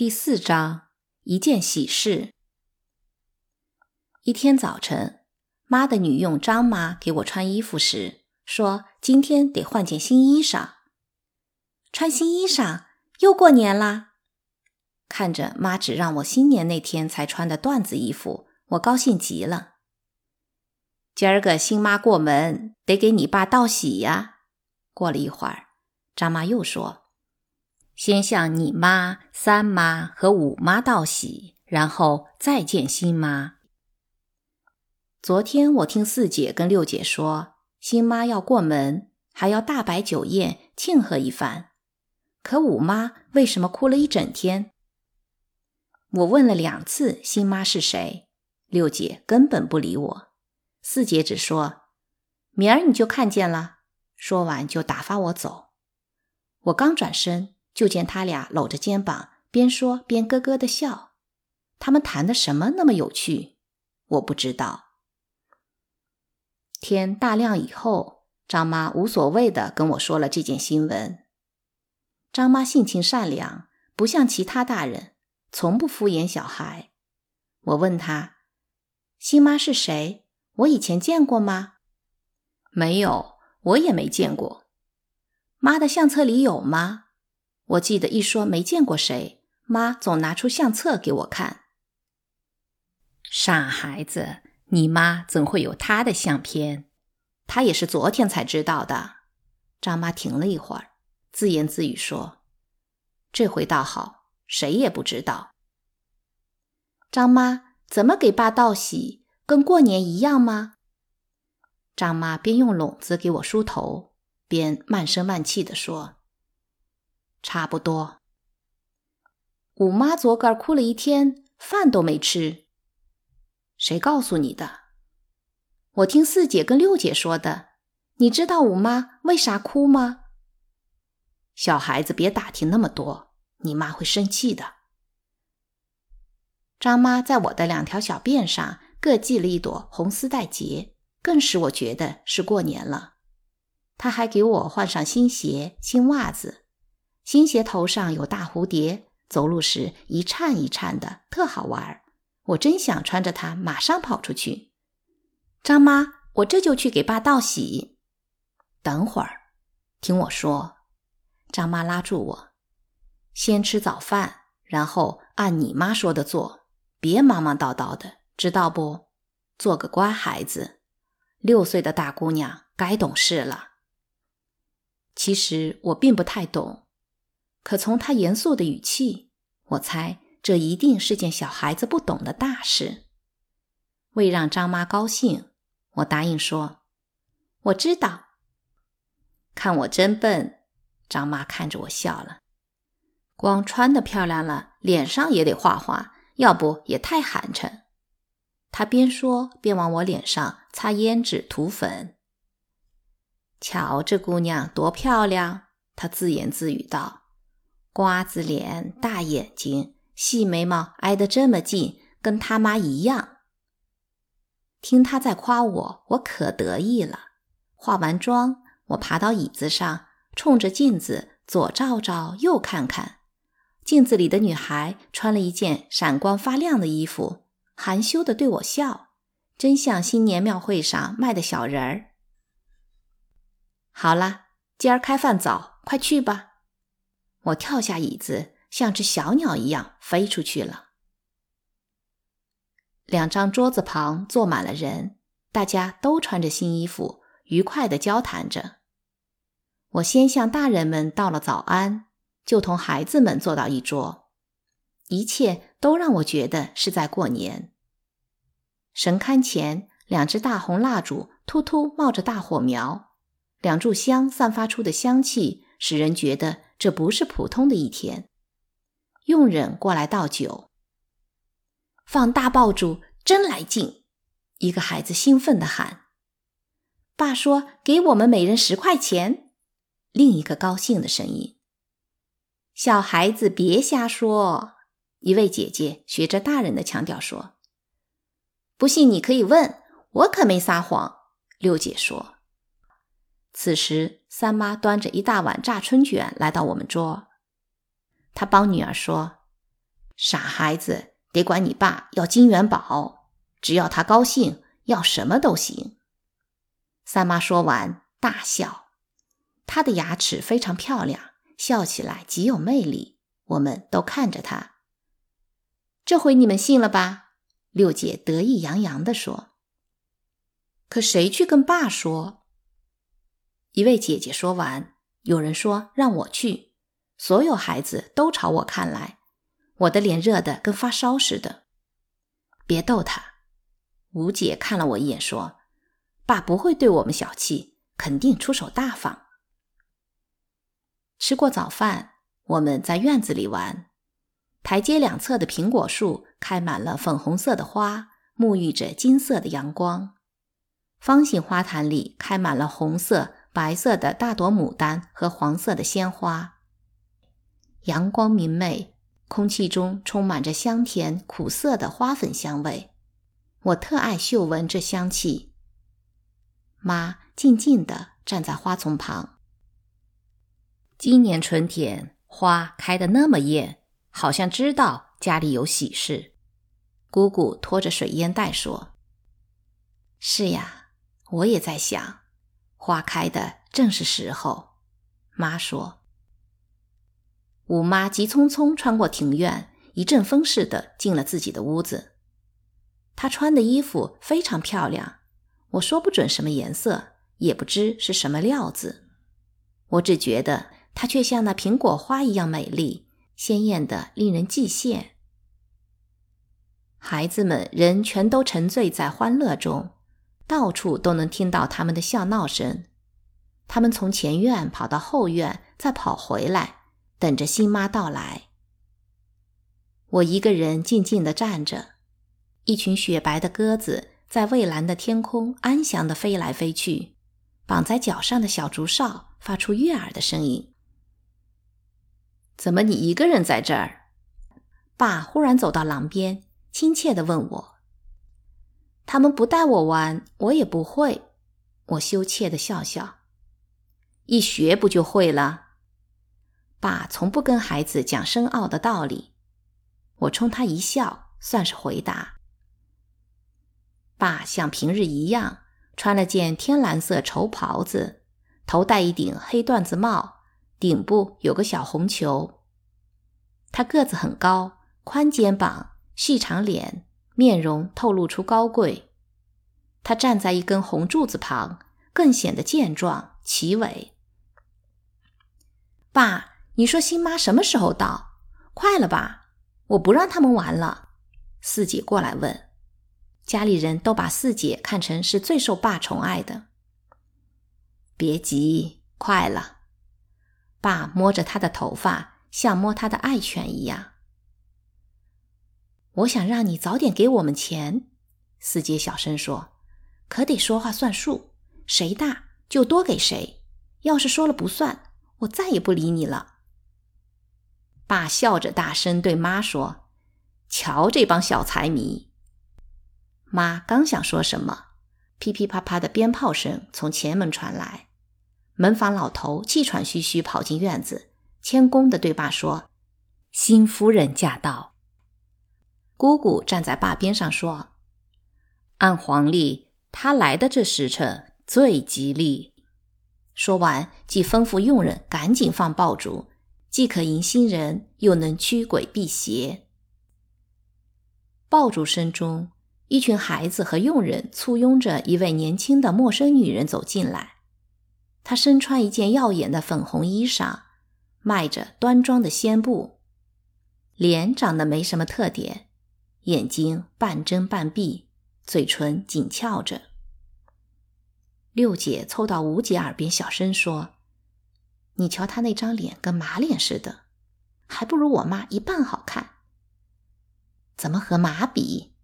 第四章一件喜事。一天早晨，妈的女佣张妈给我穿衣服时说：“今天得换件新衣裳。”穿新衣裳，又过年啦！看着妈只让我新年那天才穿的缎子衣服，我高兴极了。今儿个新妈过门，得给你爸道喜呀。过了一会儿，张妈又说。先向你妈、三妈和五妈道喜，然后再见新妈。昨天我听四姐跟六姐说，新妈要过门，还要大摆酒宴庆贺一番。可五妈为什么哭了一整天？我问了两次新妈是谁，六姐根本不理我。四姐只说：“明儿你就看见了。”说完就打发我走。我刚转身。就见他俩搂着肩膀，边说边咯咯的笑。他们谈的什么那么有趣？我不知道。天大亮以后，张妈无所谓的跟我说了这件新闻。张妈性情善良，不像其他大人，从不敷衍小孩。我问她：“新妈是谁？我以前见过吗？”“没有，我也没见过。”“妈的相册里有吗？”我记得一说没见过谁，妈总拿出相册给我看。傻孩子，你妈怎会有她的相片？她也是昨天才知道的。张妈停了一会儿，自言自语说：“这回倒好，谁也不知道。”张妈怎么给爸道喜？跟过年一样吗？张妈边用笼子给我梳头，边慢声慢气地说。差不多。五妈昨个儿哭了一天，饭都没吃。谁告诉你的？我听四姐跟六姐说的。你知道五妈为啥哭吗？小孩子别打听那么多，你妈会生气的。张妈在我的两条小辫上各系了一朵红丝带结，更使我觉得是过年了。她还给我换上新鞋、新袜子。新鞋头上有大蝴蝶，走路时一颤一颤的，特好玩。我真想穿着它马上跑出去。张妈，我这就去给爸道喜。等会儿，听我说。张妈拉住我，先吃早饭，然后按你妈说的做，别忙忙叨叨的，知道不？做个乖孩子。六岁的大姑娘该懂事了。其实我并不太懂。可从他严肃的语气，我猜这一定是件小孩子不懂的大事。为让张妈高兴，我答应说：“我知道。”看我真笨，张妈看着我笑了。光穿的漂亮了，脸上也得画画，要不也太寒碜。她边说边往我脸上擦胭脂涂粉。瞧这姑娘多漂亮，她自言自语道。瓜子脸、大眼睛、细眉毛挨得这么近，跟他妈一样。听他在夸我，我可得意了。化完妆，我爬到椅子上，冲着镜子左照照，右看看。镜子里的女孩穿了一件闪光发亮的衣服，含羞地对我笑，真像新年庙会上卖的小人儿。好了，今儿开饭早，快去吧。我跳下椅子，像只小鸟一样飞出去了。两张桌子旁坐满了人，大家都穿着新衣服，愉快地交谈着。我先向大人们道了早安，就同孩子们坐到一桌，一切都让我觉得是在过年。神龛前，两只大红蜡烛突突冒着大火苗，两炷香散发出的香气使人觉得。这不是普通的一天，佣人过来倒酒，放大爆竹真来劲。一个孩子兴奋地喊：“爸说给我们每人十块钱。”另一个高兴的声音：“小孩子别瞎说。”一位姐姐学着大人的腔调说：“不信你可以问，我可没撒谎。”六姐说。此时，三妈端着一大碗炸春卷来到我们桌。她帮女儿说：“傻孩子，得管你爸要金元宝，只要他高兴，要什么都行。三妈说完大笑，她的牙齿非常漂亮，笑起来极有魅力。我们都看着她。这回你们信了吧？六姐得意洋洋地说。可谁去跟爸说？一位姐姐说完，有人说让我去。所有孩子都朝我看来，我的脸热得跟发烧似的。别逗他。吴姐看了我一眼说。爸不会对我们小气，肯定出手大方。吃过早饭，我们在院子里玩。台阶两侧的苹果树开满了粉红色的花，沐浴着金色的阳光。方形花坛里开满了红色、白色的大朵牡丹和黄色的鲜花。阳光明媚，空气中充满着香甜苦涩的花粉香味。我特爱嗅闻这香气。妈静静地站在花丛旁。今年春天花开得那么艳，好像知道家里有喜事。姑姑拖着水烟袋说：“是呀，我也在想，花开的正是时候。”妈说。五妈急匆匆穿过庭院，一阵风似的进了自己的屋子。她穿的衣服非常漂亮。我说不准什么颜色，也不知是什么料子，我只觉得她却像那苹果花一样美丽、鲜艳的，令人嫉羡。孩子们人全都沉醉在欢乐中，到处都能听到他们的笑闹声。他们从前院跑到后院，再跑回来，等着新妈到来。我一个人静静地站着，一群雪白的鸽子。在蔚蓝的天空安详地飞来飞去，绑在脚上的小竹哨发出悦耳的声音。怎么你一个人在这儿？爸忽然走到廊边，亲切地问我：“他们不带我玩，我也不会。”我羞怯地笑笑：“一学不就会了？”爸从不跟孩子讲深奥的道理。我冲他一笑，算是回答。爸像平日一样穿了件天蓝色绸袍子，头戴一顶黑缎子帽，顶部有个小红球。他个子很高，宽肩膀，细长脸，面容透露出高贵。他站在一根红柱子旁，更显得健壮奇伟。爸，你说新妈什么时候到？快了吧？我不让他们玩了。四姐过来问。家里人都把四姐看成是最受爸宠爱的。别急，快了。爸摸着她的头发，像摸他的爱犬一样。我想让你早点给我们钱。四姐小声说：“可得说话算数，谁大就多给谁。要是说了不算，我再也不理你了。”爸笑着大声对妈说：“瞧这帮小财迷！”妈刚想说什么，噼噼啪啪的鞭炮声从前门传来，门房老头气喘吁吁跑进院子，谦恭地对爸说：“新夫人驾到。”姑姑站在坝边上说：“按黄历，他来的这时辰最吉利。”说完，即吩咐佣人赶紧放爆竹，既可迎新人，又能驱鬼辟邪。爆竹声中。一群孩子和佣人簇拥着一位年轻的陌生女人走进来。她身穿一件耀眼的粉红衣裳，迈着端庄的仙步，脸长得没什么特点，眼睛半睁半闭，嘴唇紧翘着。六姐凑到吴姐耳边小声说：“你瞧她那张脸跟马脸似的，还不如我妈一半好看。怎么和马比？”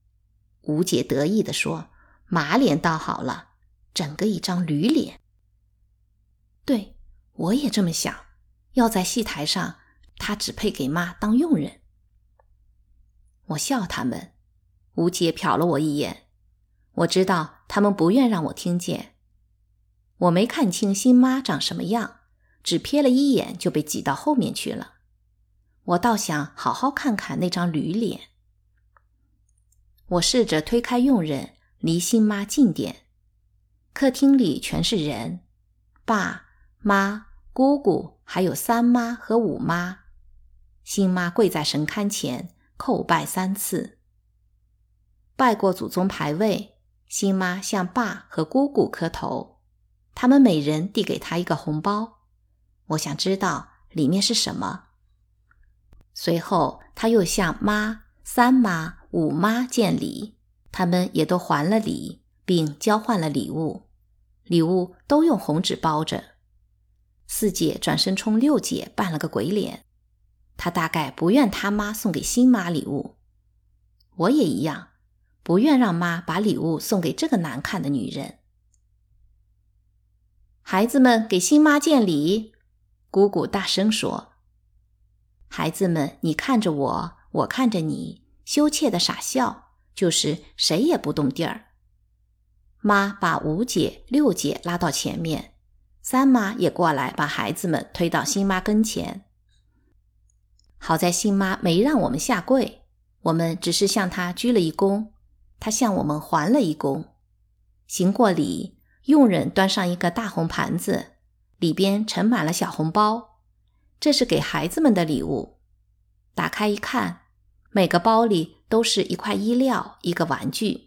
吴姐得意地说：“马脸倒好了，整个一张驴脸。”对，我也这么想。要在戏台上，他只配给妈当佣人。我笑他们。吴姐瞟了我一眼，我知道他们不愿让我听见。我没看清新妈长什么样，只瞥了一眼就被挤到后面去了。我倒想好好看看那张驴脸。我试着推开佣人，离新妈近点。客厅里全是人，爸妈、姑姑，还有三妈和五妈。新妈跪在神龛前叩拜三次，拜过祖宗牌位。新妈向爸和姑姑磕头，他们每人递给她一个红包。我想知道里面是什么。随后，他又向妈、三妈、五妈见礼，他们也都还了礼，并交换了礼物，礼物都用红纸包着。四姐转身冲六姐扮了个鬼脸。他大概不愿他妈送给新妈礼物，我也一样，不愿让妈把礼物送给这个难看的女人。孩子们给新妈见礼，姑姑大声说：“孩子们，你看着我，我看着你，羞怯的傻笑，就是谁也不动地儿。”妈把五姐、六姐拉到前面，三妈也过来，把孩子们推到新妈跟前。好在新妈没让我们下跪，我们只是向她鞠了一躬，她向我们还了一躬。行过礼，佣人端上一个大红盘子，里边盛满了小红包，这是给孩子们的礼物。打开一看，每个包里都是一块衣料、一个玩具。